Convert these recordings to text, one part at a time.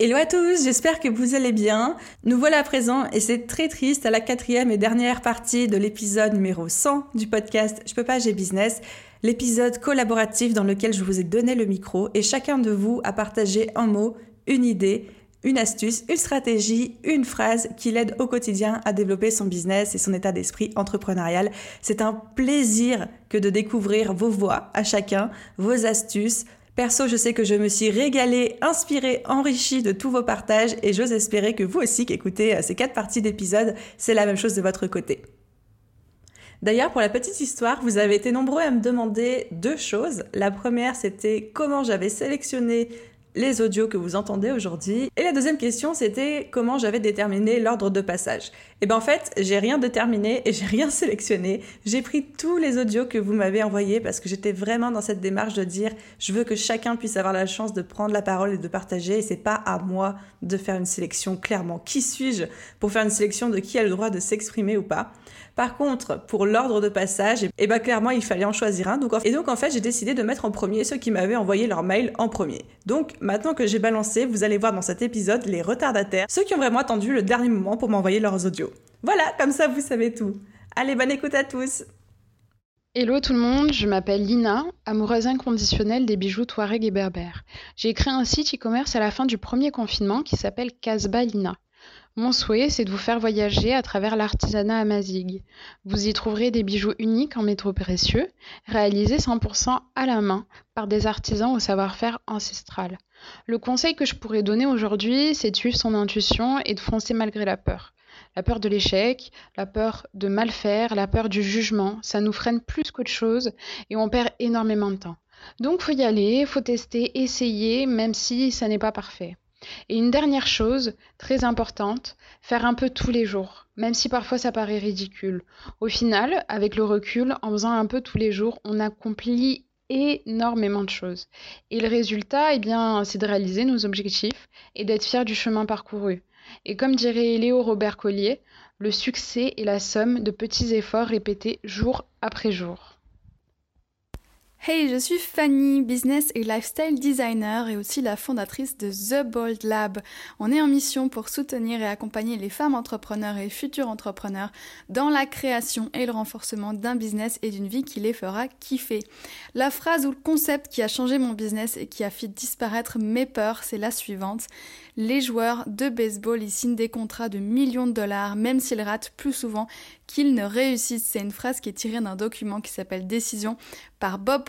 Hello à tous, j'espère que vous allez bien. Nous voilà à présent et c'est très triste à la quatrième et dernière partie de l'épisode numéro 100 du podcast Je peux pas, j'ai business, l'épisode collaboratif dans lequel je vous ai donné le micro et chacun de vous a partagé un mot, une idée, une astuce, une stratégie, une phrase qui l'aide au quotidien à développer son business et son état d'esprit entrepreneurial. C'est un plaisir que de découvrir vos voix à chacun, vos astuces, Perso, je sais que je me suis régalée, inspirée, enrichie de tous vos partages et j'ose espérer que vous aussi qui écoutez euh, ces quatre parties d'épisode, c'est la même chose de votre côté. D'ailleurs, pour la petite histoire, vous avez été nombreux à me demander deux choses. La première, c'était comment j'avais sélectionné les audios que vous entendez aujourd'hui. Et la deuxième question, c'était comment j'avais déterminé l'ordre de passage. Et eh bien en fait, j'ai rien déterminé et j'ai rien sélectionné. J'ai pris tous les audios que vous m'avez envoyés parce que j'étais vraiment dans cette démarche de dire je veux que chacun puisse avoir la chance de prendre la parole et de partager et c'est pas à moi de faire une sélection clairement. Qui suis-je pour faire une sélection de qui a le droit de s'exprimer ou pas? Par contre, pour l'ordre de passage, eh ben clairement, il fallait en choisir un. Et donc, en fait, j'ai décidé de mettre en premier ceux qui m'avaient envoyé leur mail en premier. Donc, maintenant que j'ai balancé, vous allez voir dans cet épisode les retardataires, ceux qui ont vraiment attendu le dernier moment pour m'envoyer leurs audios. Voilà, comme ça, vous savez tout. Allez, bonne écoute à tous. Hello tout le monde, je m'appelle Lina, amoureuse inconditionnelle des bijoux Touareg et berbères. J'ai créé un site e-commerce à la fin du premier confinement qui s'appelle Casba Lina. Mon souhait, c'est de vous faire voyager à travers l'artisanat amazigh. Vous y trouverez des bijoux uniques en métaux précieux, réalisés 100% à la main par des artisans au savoir-faire ancestral. Le conseil que je pourrais donner aujourd'hui, c'est de suivre son intuition et de foncer malgré la peur. La peur de l'échec, la peur de mal faire, la peur du jugement, ça nous freine plus qu'autre chose et on perd énormément de temps. Donc faut y aller, faut tester, essayer, même si ça n'est pas parfait. Et une dernière chose, très importante, faire un peu tous les jours, même si parfois ça paraît ridicule. Au final, avec le recul, en faisant un peu tous les jours, on accomplit énormément de choses. Et le résultat, eh bien, c'est de réaliser nos objectifs et d'être fier du chemin parcouru. Et comme dirait Léo Robert Collier, le succès est la somme de petits efforts répétés jour après jour. Hey, je suis Fanny, business et lifestyle designer et aussi la fondatrice de The Bold Lab. On est en mission pour soutenir et accompagner les femmes entrepreneurs et futurs entrepreneurs dans la création et le renforcement d'un business et d'une vie qui les fera kiffer. La phrase ou le concept qui a changé mon business et qui a fait disparaître mes peurs, c'est la suivante. Les joueurs de baseball y signent des contrats de millions de dollars même s'ils ratent plus souvent qu'ils ne réussissent. C'est une phrase qui est tirée d'un document qui s'appelle Décision par Bob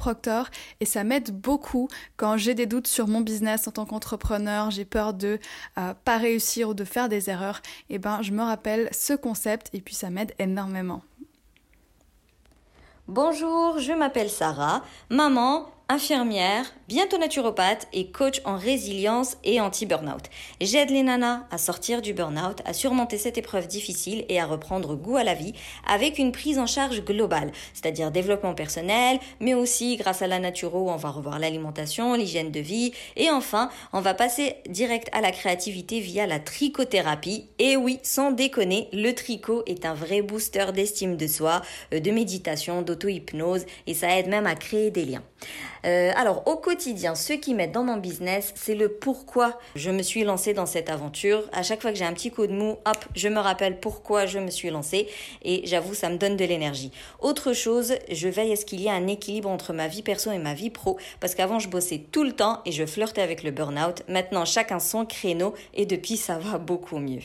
Et ça m'aide beaucoup quand j'ai des doutes sur mon business en tant qu'entrepreneur, j'ai peur de euh, pas réussir ou de faire des erreurs. Et eh ben je me rappelle ce concept et puis ça m'aide énormément. Bonjour, je m'appelle Sarah, maman, infirmière, bientôt naturopathe et coach en résilience et anti-burnout. J'aide les nanas à sortir du burnout, à surmonter cette épreuve difficile et à reprendre goût à la vie avec une prise en charge globale, c'est-à-dire développement personnel, mais aussi grâce à la naturo, on va revoir l'alimentation, l'hygiène de vie et enfin, on va passer direct à la créativité via la trichothérapie. Et oui, sans déconner, le tricot est un vrai booster d'estime de soi, euh, de méditation, d'auto-hypnose et ça aide même à créer des liens. Euh, alors au quotidien, ce qui m'aide dans mon business, c'est le pourquoi je me suis lancée dans cette aventure. À chaque fois que j'ai un petit coup de mou, hop, je me rappelle pourquoi je me suis lancée et j'avoue, ça me donne de l'énergie. Autre chose, je veille à ce qu'il y ait un équilibre entre ma vie perso et ma vie pro parce qu'avant je bossais tout le temps et je flirtais avec le burn-out. Maintenant, chacun son créneau et depuis ça va beaucoup mieux.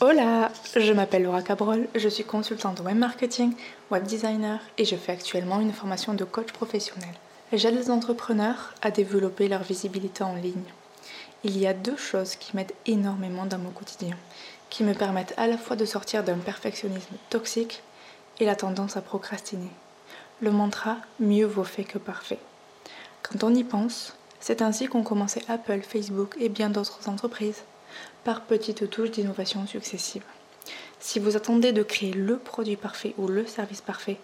Hola, je m'appelle Laura Cabrol, je suis consultante web marketing, web designer et je fais actuellement une formation de coach professionnel. J'aide les entrepreneurs à développer leur visibilité en ligne. Il y a deux choses qui m'aident énormément dans mon quotidien, qui me permettent à la fois de sortir d'un perfectionnisme toxique et la tendance à procrastiner. Le mantra mieux vaut fait que parfait. Quand on y pense, c'est ainsi qu'ont commencé Apple, Facebook et bien d'autres entreprises. par petites touches d'innovation successives. Si vous attendez de créer le produit parfait ou le service parfait,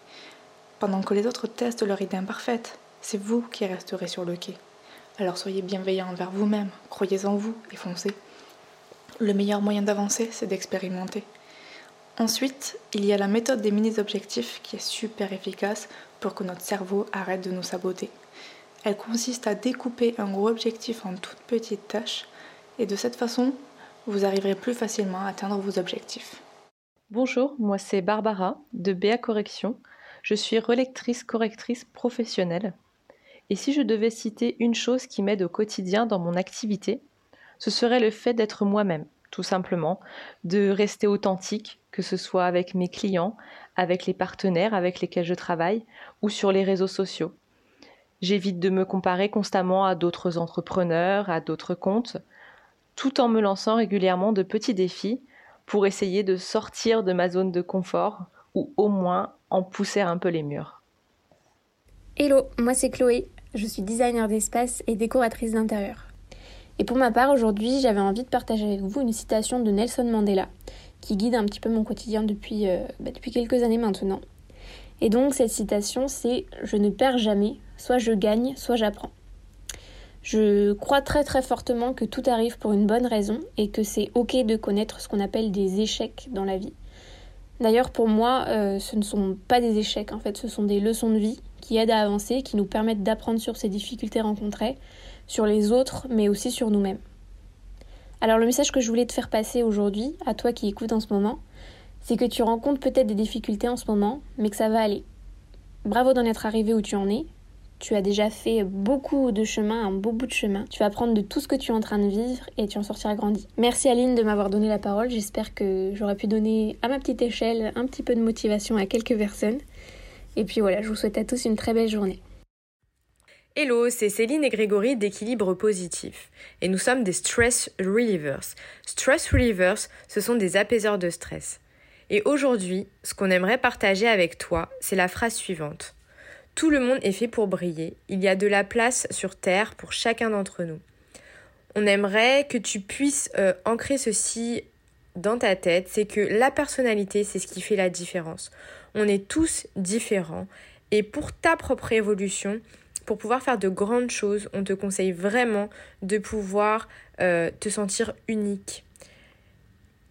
pendant que les autres testent leur idée imparfaite, c'est vous qui resterez sur le quai. Alors soyez bienveillant envers vous-même, croyez en vous et foncez. Le meilleur moyen d'avancer, c'est d'expérimenter. Ensuite, il y a la méthode des mini-objectifs qui est super efficace pour que notre cerveau arrête de nous saboter. Elle consiste à découper un gros objectif en toutes petites tâches et de cette façon, vous arriverez plus facilement à atteindre vos objectifs. Bonjour, moi c'est Barbara de BA Correction. Je suis relectrice correctrice professionnelle. Et si je devais citer une chose qui m'aide au quotidien dans mon activité, ce serait le fait d'être moi-même, tout simplement, de rester authentique, que ce soit avec mes clients, avec les partenaires avec lesquels je travaille ou sur les réseaux sociaux. J'évite de me comparer constamment à d'autres entrepreneurs, à d'autres comptes, tout en me lançant régulièrement de petits défis pour essayer de sortir de ma zone de confort ou au moins en pousser un peu les murs. Hello, moi c'est Chloé, je suis designer d'espace et décoratrice d'intérieur. Et pour ma part, aujourd'hui, j'avais envie de partager avec vous une citation de Nelson Mandela, qui guide un petit peu mon quotidien depuis, euh, bah, depuis quelques années maintenant. Et donc, cette citation, c'est Je ne perds jamais, soit je gagne, soit j'apprends. Je crois très très fortement que tout arrive pour une bonne raison et que c'est ok de connaître ce qu'on appelle des échecs dans la vie. D'ailleurs, pour moi, euh, ce ne sont pas des échecs, en fait, ce sont des leçons de vie qui aident à avancer, qui nous permettent d'apprendre sur ces difficultés rencontrées, sur les autres, mais aussi sur nous-mêmes. Alors le message que je voulais te faire passer aujourd'hui, à toi qui écoutes en ce moment, c'est que tu rencontres peut-être des difficultés en ce moment, mais que ça va aller. Bravo d'en être arrivé où tu en es. Tu as déjà fait beaucoup de chemin, un beau bout de chemin. Tu vas apprendre de tout ce que tu es en train de vivre et tu en sortiras grandi. Merci Aline de m'avoir donné la parole. J'espère que j'aurai pu donner à ma petite échelle un petit peu de motivation à quelques personnes. Et puis voilà, je vous souhaite à tous une très belle journée. Hello, c'est Céline et Grégory d'Équilibre Positif. Et nous sommes des Stress Relievers. Stress Relievers, ce sont des apaiseurs de stress. Et aujourd'hui, ce qu'on aimerait partager avec toi, c'est la phrase suivante. Tout le monde est fait pour briller. Il y a de la place sur Terre pour chacun d'entre nous. On aimerait que tu puisses euh, ancrer ceci dans ta tête, c'est que la personnalité, c'est ce qui fait la différence. On est tous différents. Et pour ta propre évolution, pour pouvoir faire de grandes choses, on te conseille vraiment de pouvoir euh, te sentir unique.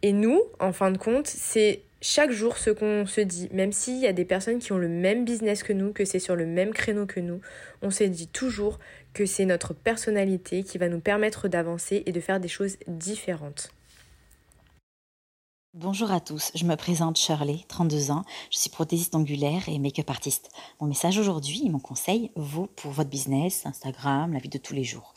Et nous, en fin de compte, c'est chaque jour ce qu'on se dit, même s'il y a des personnes qui ont le même business que nous, que c'est sur le même créneau que nous, on se dit toujours que c'est notre personnalité qui va nous permettre d'avancer et de faire des choses différentes. Bonjour à tous, je me présente Shirley, 32 ans, je suis prothésiste angulaire et make-up artiste. Mon message aujourd'hui, mon conseil, vaut pour votre business, Instagram, la vie de tous les jours.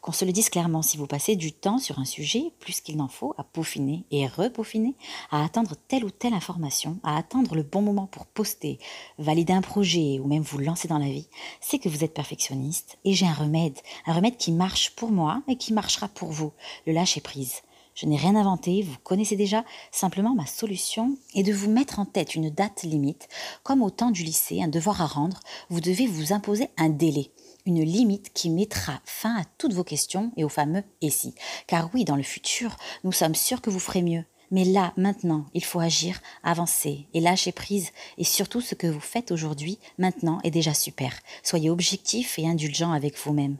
Qu'on se le dise clairement, si vous passez du temps sur un sujet, plus qu'il n'en faut, à peaufiner et repeaufiner, à attendre telle ou telle information, à attendre le bon moment pour poster, valider un projet ou même vous lancer dans la vie, c'est que vous êtes perfectionniste et j'ai un remède, un remède qui marche pour moi et qui marchera pour vous, le lâcher prise. Je n'ai rien inventé, vous connaissez déjà, simplement ma solution est de vous mettre en tête une date limite. Comme au temps du lycée, un devoir à rendre, vous devez vous imposer un délai une limite qui mettra fin à toutes vos questions et au fameux et si. Car oui, dans le futur, nous sommes sûrs que vous ferez mieux. Mais là, maintenant, il faut agir, avancer et lâcher prise. Et surtout, ce que vous faites aujourd'hui, maintenant, est déjà super. Soyez objectif et indulgent avec vous-même.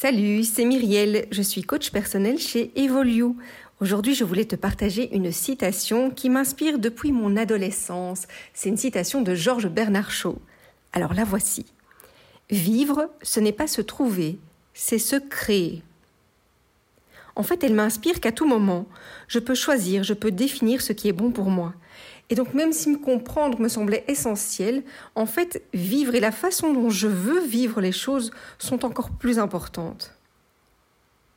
Salut, c'est Myriel, je suis coach personnel chez Evolio. Aujourd'hui, je voulais te partager une citation qui m'inspire depuis mon adolescence. C'est une citation de Georges Bernard Shaw. Alors la voici. Vivre, ce n'est pas se trouver, c'est se créer. En fait, elle m'inspire qu'à tout moment, je peux choisir, je peux définir ce qui est bon pour moi. Et donc même si me comprendre me semblait essentiel, en fait, vivre et la façon dont je veux vivre les choses sont encore plus importantes.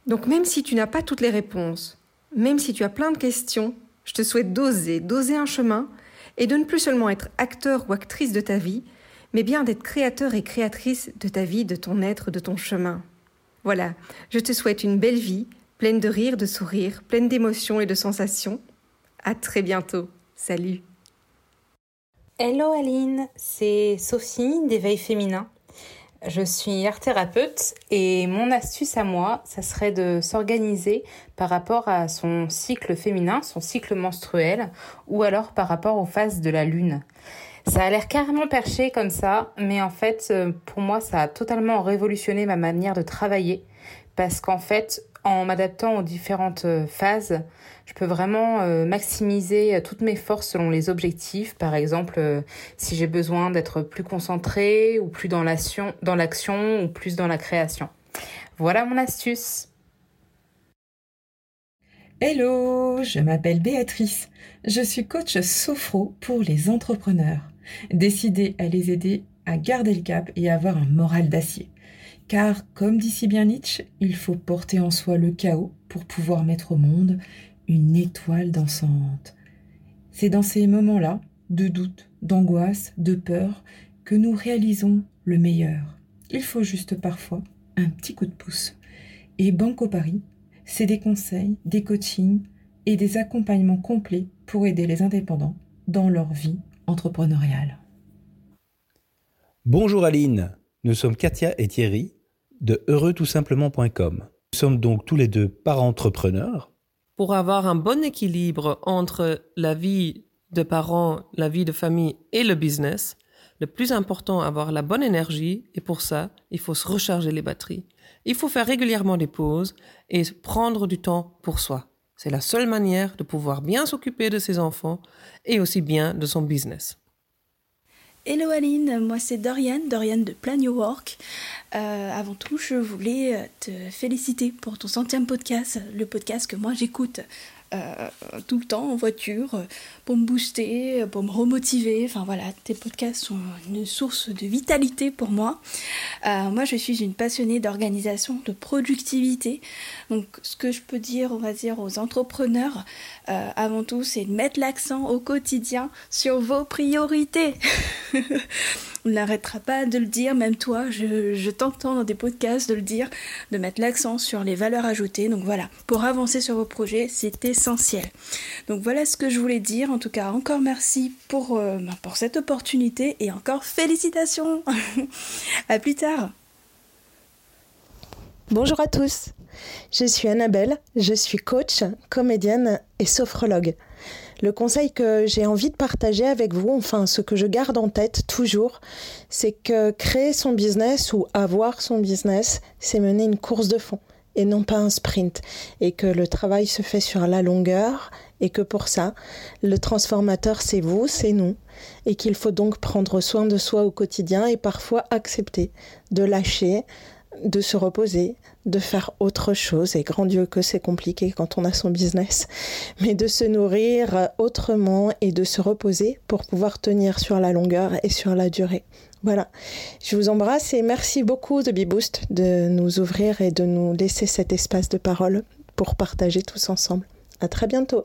Donc même si tu n'as pas toutes les réponses, même si tu as plein de questions, je te souhaite d'oser, d'oser un chemin et de ne plus seulement être acteur ou actrice de ta vie, mais bien d'être créateur et créatrice de ta vie, de ton être, de ton chemin. Voilà, je te souhaite une belle vie, pleine de rires, de sourires, pleine d'émotions et de sensations. À très bientôt. Salut. Hello Aline, c'est Sophie d'Éveil Féminin. Je suis art thérapeute et mon astuce à moi, ça serait de s'organiser par rapport à son cycle féminin, son cycle menstruel, ou alors par rapport aux phases de la lune. Ça a l'air carrément perché comme ça, mais en fait, euh, pour moi, ça a totalement révolutionné ma manière de travailler, parce qu'en fait, en m'adaptant aux différentes euh, phases, je peux vraiment euh, maximiser euh, toutes mes forces selon les objectifs. Par exemple, si j'ai besoin d'être plus concentré ou plus dans l'action, dans l'action ou plus dans la création. Voilà mon astuce. Hello, je m'appelle Béatrice. Je suis coach sophro pour les entrepreneurs, décidée à les aider à garder le cap et à avoir un moral d'acier. Car, comme dit si bien Nietzsche, il faut porter en soi le chaos pour pouvoir mettre au monde une étoile dansante. C'est dans ces moments-là, de doute, d'angoisse, de peur, que nous réalisons le meilleur. Il faut juste parfois un petit coup de pouce. Et Banco Paris, c'est des conseils, des coachings et des accompagnements complets pour aider les indépendants dans leur vie entrepreneuriale. Bonjour Aline, nous sommes Katia et Thierry de heureuxtoutsimplement.com. Nous sommes donc tous les deux parents entrepreneurs. Pour avoir un bon équilibre entre la vie de parents, la vie de famille et le business, le plus important, avoir la bonne énergie et pour ça, il faut se recharger les batteries. Il faut faire régulièrement des pauses et prendre du temps pour soi. C'est la seule manière de pouvoir bien s'occuper de ses enfants et aussi bien de son business. Hello Aline, moi c'est Dorian, Dorian de Plan Your Work. Euh, avant tout, je voulais te féliciter pour ton centième podcast, le podcast que moi j'écoute euh, tout le temps en voiture pour me booster, pour me remotiver. Enfin voilà, tes podcasts sont une source de vitalité pour moi. moi, je suis une passionnée d'organisation, de productivité. Donc, ce que je peux dire, on va dire, aux entrepreneurs, avant tout, c'est de mettre l'accent au quotidien sur vos priorités. on n'arrêtera pas de le dire, même toi, je, t'entends dans des podcasts de le dire, de mettre l'accent sur les valeurs ajoutées. Donc voilà, pour avancer sur vos projets, c'est Donc voilà ce que je voulais dire. En tout cas, encore merci pour, euh, ben, pour cette opportunité et encore félicitations. à plus tard. Bonjour à tous. Je suis Annabelle, je suis coach, comédienne et sophrologue. Le conseil que j'ai envie de partager avec vous, enfin ce que je garde en tête toujours, c'est que créer son business ou avoir son business, c'est mener une course de fond et non pas un sprint, et que le travail se fait sur la longueur, et que pour ça, le transformateur, c'est vous, c'est nous, et qu'il faut donc prendre soin de soi au quotidien et parfois accepter de lâcher, de se reposer, de faire autre chose, et grand Dieu que c'est compliqué quand on a son business, mais de se nourrir autrement et de se reposer pour pouvoir tenir sur la longueur et sur la durée. Voilà, je vous embrasse et merci beaucoup de BeBoost de nous ouvrir et de nous laisser cet espace de parole pour partager tous ensemble. À très bientôt.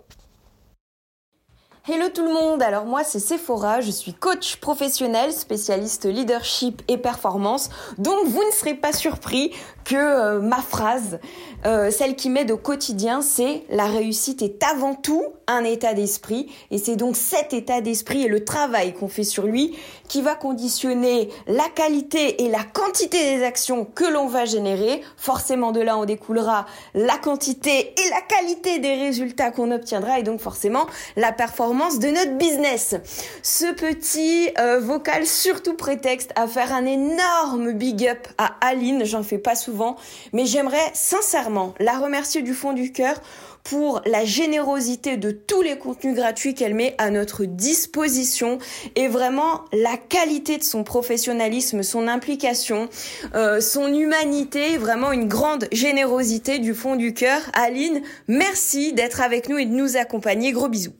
Hello tout le monde, alors moi c'est Sephora, je suis coach professionnel, spécialiste leadership et performance, donc vous ne serez pas surpris que euh, ma phrase, euh, celle qui m'aide au quotidien, c'est la réussite est avant tout un état d'esprit et c'est donc cet état d'esprit et le travail qu'on fait sur lui qui va conditionner la qualité et la quantité des actions que l'on va générer. Forcément de là on découlera la quantité et la qualité des résultats qu'on obtiendra et donc forcément la performance de notre business. Ce petit euh, vocal surtout prétexte à faire un énorme big up à Aline, j'en fais pas souvent mais j'aimerais sincèrement la remercier du fond du cœur pour la générosité de tous les contenus gratuits qu'elle met à notre disposition et vraiment la qualité de son professionnalisme, son implication, euh, son humanité, vraiment une grande générosité du fond du cœur. Aline, merci d'être avec nous et de nous accompagner. Gros bisous.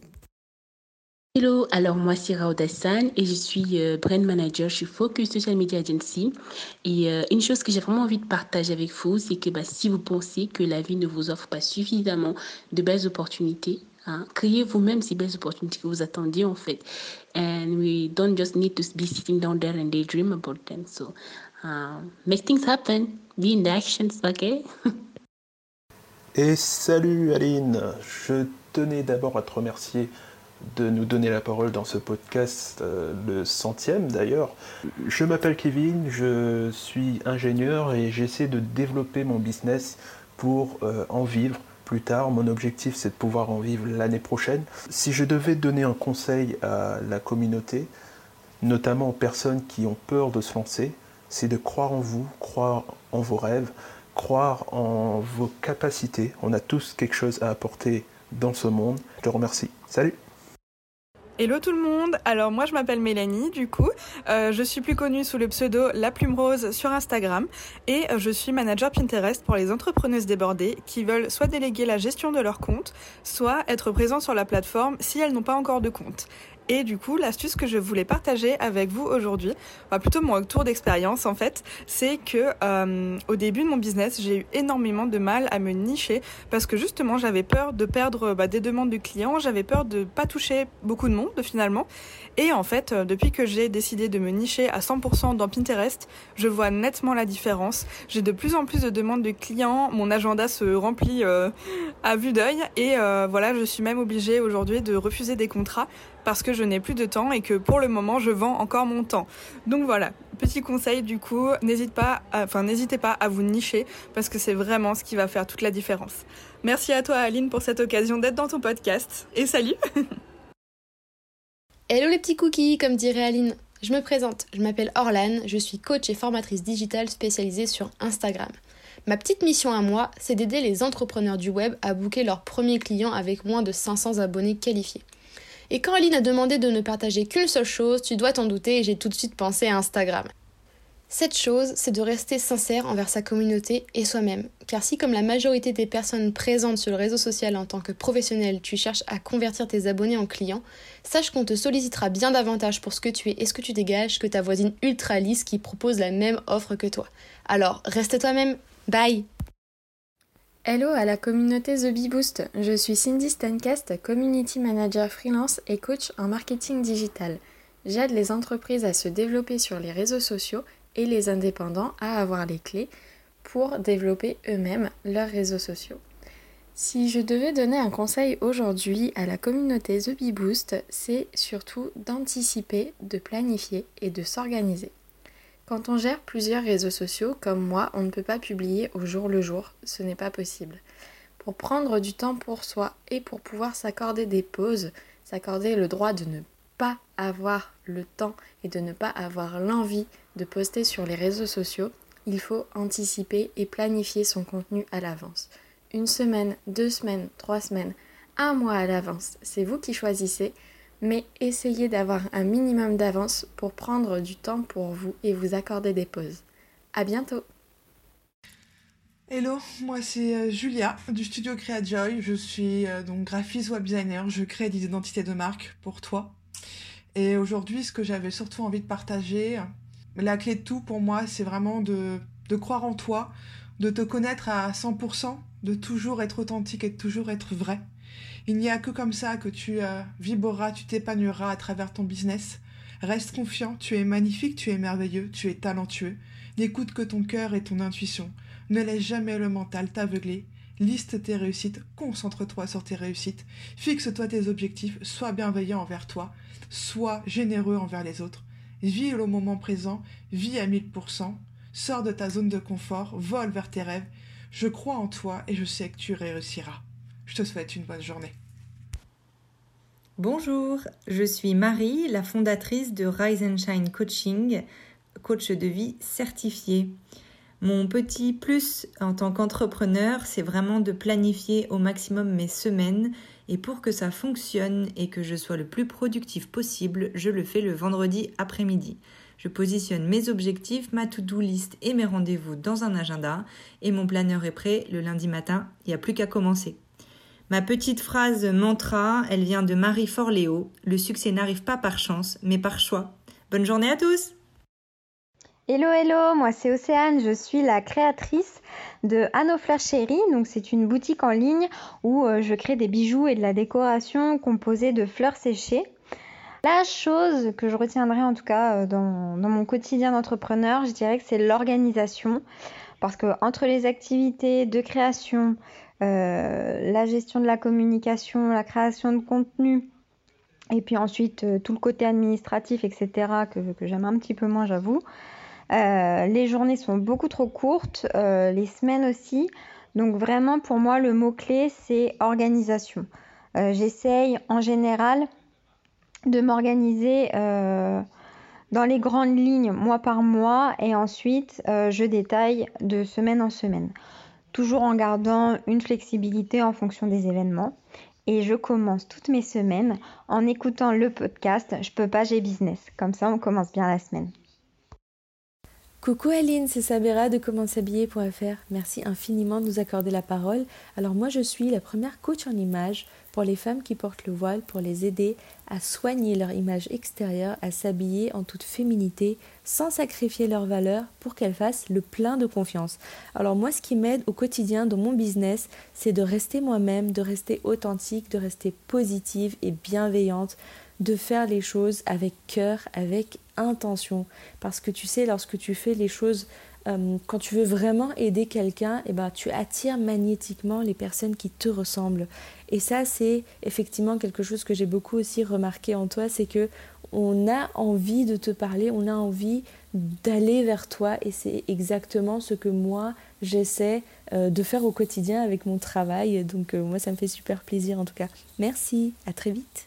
Hello, alors moi c'est Raoud Hassan et je suis euh, brand manager chez Focus Social Media Agency. Et euh, une chose que j'ai vraiment envie de partager avec vous, c'est que bah, si vous pensez que la vie ne vous offre pas suffisamment de belles opportunités, hein, créez vous-même ces belles opportunités que vous attendiez en fait. And we don't just need to be sitting down there and daydream about them. So uh, make things happen, be in the actions, ok? et salut Aline, je tenais d'abord à te remercier de nous donner la parole dans ce podcast, euh, le centième d'ailleurs. Je m'appelle Kevin, je suis ingénieur et j'essaie de développer mon business pour euh, en vivre plus tard. Mon objectif, c'est de pouvoir en vivre l'année prochaine. Si je devais donner un conseil à la communauté, notamment aux personnes qui ont peur de se lancer, c'est de croire en vous, croire en vos rêves, croire en vos capacités. On a tous quelque chose à apporter dans ce monde. Je te remercie. Salut Hello tout le monde, alors moi je m'appelle Mélanie du coup, euh, je suis plus connue sous le pseudo La Plume Rose sur Instagram. Et euh, je suis manager Pinterest pour les entrepreneuses débordées qui veulent soit déléguer la gestion de leur compte, soit être présentes sur la plateforme si elles n'ont pas encore de compte. Et du coup, l'astuce que je voulais partager avec vous aujourd'hui, plutôt mon retour d'expérience en fait, c'est que euh, au début de mon business, j'ai eu énormément de mal à me nicher parce que justement, j'avais peur de perdre bah, des demandes de clients, j'avais peur de pas toucher beaucoup de monde finalement. Et en fait, euh, depuis que j'ai décidé de me nicher à 100% dans Pinterest, je vois nettement la différence. J'ai de plus en plus de demandes de clients, mon agenda se remplit euh, à vue d'œil et voilà, je suis même obligée aujourd'hui de refuser des contrats parce que je n'ai plus de temps et que pour le moment je vends encore mon temps. Donc voilà, petit conseil du coup, n'hésite pas, enfin n'hésitez pas à vous nicher parce que c'est vraiment ce qui va faire toute la différence. Merci à toi Aline pour cette occasion d'être dans ton podcast et salut. Hello les petits cookies, comme dirait Aline. Je me présente, je m'appelle Orlan, je suis coach et formatrice digitale spécialisée sur Instagram. Ma petite mission à moi, c'est d'aider les entrepreneurs du web à booker leurs premiers clients avec moins de 500 abonnés qualifiés. Et quand Aline a demandé de ne partager qu'une seule chose, tu dois t'en douter et j'ai tout de suite pensé à Instagram. Cette chose, c'est de rester sincère envers sa communauté et soi-même. Car si comme la majorité des personnes présentes sur le réseau social en tant que professionnel, tu cherches à convertir tes abonnés en clients, sache qu'on te sollicitera bien davantage pour ce que tu es et ce que tu dégages que ta voisine ultra lisse qui propose la même offre que toi. Alors, reste toi-même. Bye Hello à la communauté The Bee Boost, je suis Cindy Stencast, Community Manager freelance et coach en marketing digital. J'aide les entreprises à se développer sur les réseaux sociaux et les indépendants à avoir les clés pour développer eux-mêmes leurs réseaux sociaux. Si je devais donner un conseil aujourd'hui à la communauté The Bee Boost, c'est surtout d'anticiper, de planifier et de s'organiser. Quand on gère plusieurs réseaux sociaux, comme moi, on ne peut pas publier au jour le jour, ce n'est pas possible. Pour prendre du temps pour soi et pour pouvoir s'accorder des pauses, s'accorder le droit de ne pas avoir le temps et de ne pas avoir l'envie de poster sur les réseaux sociaux, il faut anticiper et planifier son contenu à l'avance. Une semaine, deux semaines, trois semaines, un mois à l'avance, c'est vous qui choisissez mais essayez d'avoir un minimum d'avance pour prendre du temps pour vous et vous accorder des pauses. À bientôt Hello, moi c'est euh, Julia du studio CreaJoy. Je suis euh, donc graphiste web designer. Je crée des identités de marque pour toi. Et aujourd'hui, ce que j'avais surtout envie de partager, la clé de tout pour moi, c'est vraiment de, de croire en toi, de te connaître à 100%, de toujours être authentique et de toujours être vrai. Il n'y a que comme ça que tu euh, vibreras, tu t'épanouiras à travers ton business. Reste confiant, tu es magnifique, tu es merveilleux, tu es talentueux. N'écoute que ton cœur et ton intuition. Ne laisse jamais le mental t'aveugler. Liste tes réussites, concentre-toi sur tes réussites. Fixe-toi tes objectifs, sois bienveillant envers toi, sois généreux envers les autres. Vis le moment présent, vis à 1000%, sors de ta zone de confort, vole vers tes rêves. Je crois en toi et je sais que tu réussiras. Je te souhaite une bonne journée. Bonjour, je suis Marie, la fondatrice de Rise and Shine Coaching, coach de vie certifié. Mon petit plus en tant qu'entrepreneur, c'est vraiment de planifier au maximum mes semaines et pour que ça fonctionne et que je sois le plus productif possible, je le fais le vendredi après-midi. Je positionne mes objectifs, ma to-do list et mes rendez-vous dans un agenda et mon planeur est prêt le lundi matin, il n'y a plus qu'à commencer. Ma petite phrase mantra, elle vient de Marie Forleo. Le succès n'arrive pas par chance, mais par choix. Bonne journée à tous Hello hello, moi c'est Océane, je suis la créatrice de Anno Fleur Chérie. Donc c'est une boutique en ligne où euh, je crée des bijoux et de la décoration composée de fleurs séchées. La chose que je retiendrai en tout cas euh, dans, dans mon quotidien d'entrepreneur, je dirais que c'est l'organisation. Parce que entre les activités de création, la gestion de la communication, la création de contenu, Et puis ensuite, euh, tout le côté administratif, etc., que, j'aime un petit peu moins, j'avoue. Euh, les journées sont beaucoup trop courtes, euh, les semaines aussi. Donc vraiment, pour moi, le mot-clé, c'est organisation. J'essaye en général de m'organiser dans les grandes lignes mois par mois et ensuite je détaille de semaine en semaine. Toujours en gardant une flexibilité en fonction des événements et je commence toutes mes semaines en écoutant le podcast Je peux pas, j'ai business. Comme ça, on commence bien la semaine. Coucou Aline, c'est Sabera de Comment s'habiller.fr. Merci infiniment de nous accorder la parole. Alors moi je suis la première coach en image pour les femmes qui portent le voile pour les aider à soigner leur image extérieure, à s'habiller en toute féminité sans sacrifier leurs valeurs pour qu'elles fassent le plein de confiance. Alors moi ce qui m'aide au quotidien dans mon business, c'est de rester moi-même, de rester authentique, de rester positive et bienveillante, de faire les choses avec cœur, avec intention. Parce que tu sais, lorsque tu fais les choses, euh, quand tu veux vraiment aider quelqu'un, eh ben, tu attires magnétiquement les personnes qui te ressemblent. Et ça, c'est effectivement quelque chose que j'ai beaucoup aussi remarqué en toi, c'est que on a envie de te parler, on a envie d'aller vers toi et c'est exactement ce que moi j'essaie euh, de faire au quotidien avec mon travail. Donc euh, moi ça me fait super plaisir en tout cas. Merci, à très vite.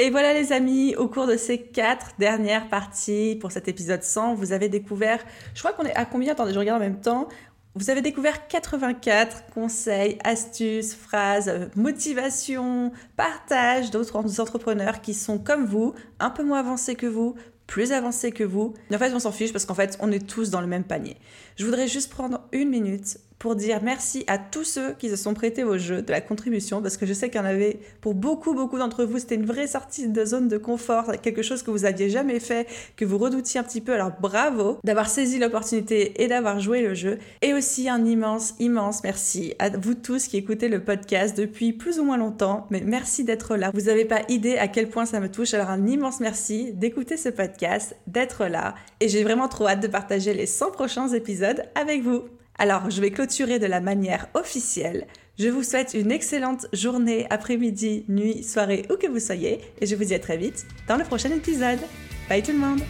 Et voilà les amis, au cours de ces quatre dernières parties pour cet épisode 100, vous avez découvert, je crois qu'on est à combien? Attendez, je regarde en même temps. Vous avez découvert 84 conseils, astuces, phrases, motivations, partages d'autres entrepreneurs qui sont comme vous, un peu moins avancés que vous, plus avancés que vous. en fait, on s'en fiche parce qu'en fait, on est tous dans le même panier. Je voudrais juste prendre une minute pour dire merci à tous ceux qui se sont prêtés au jeu de la contribution, parce que je sais qu'il y en avait pour beaucoup, beaucoup d'entre vous, c'était une vraie sortie de zone de confort, quelque chose que vous aviez jamais fait, que vous redoutiez un petit peu. Alors bravo d'avoir saisi l'opportunité et d'avoir joué le jeu. Et aussi un immense, immense merci à vous tous qui écoutez le podcast depuis plus ou moins longtemps, mais merci d'être là. Vous n'avez pas idée à quel point ça me touche, alors un immense merci d'écouter ce podcast, d'être là, et j'ai vraiment trop hâte de partager les 100 prochains épisodes avec vous. Alors, je vais clôturer de la manière officielle. Je vous souhaite une excellente journée, après-midi, nuit, soirée, où que vous soyez, et je vous dis à très vite dans le prochain épisode. Bye tout le monde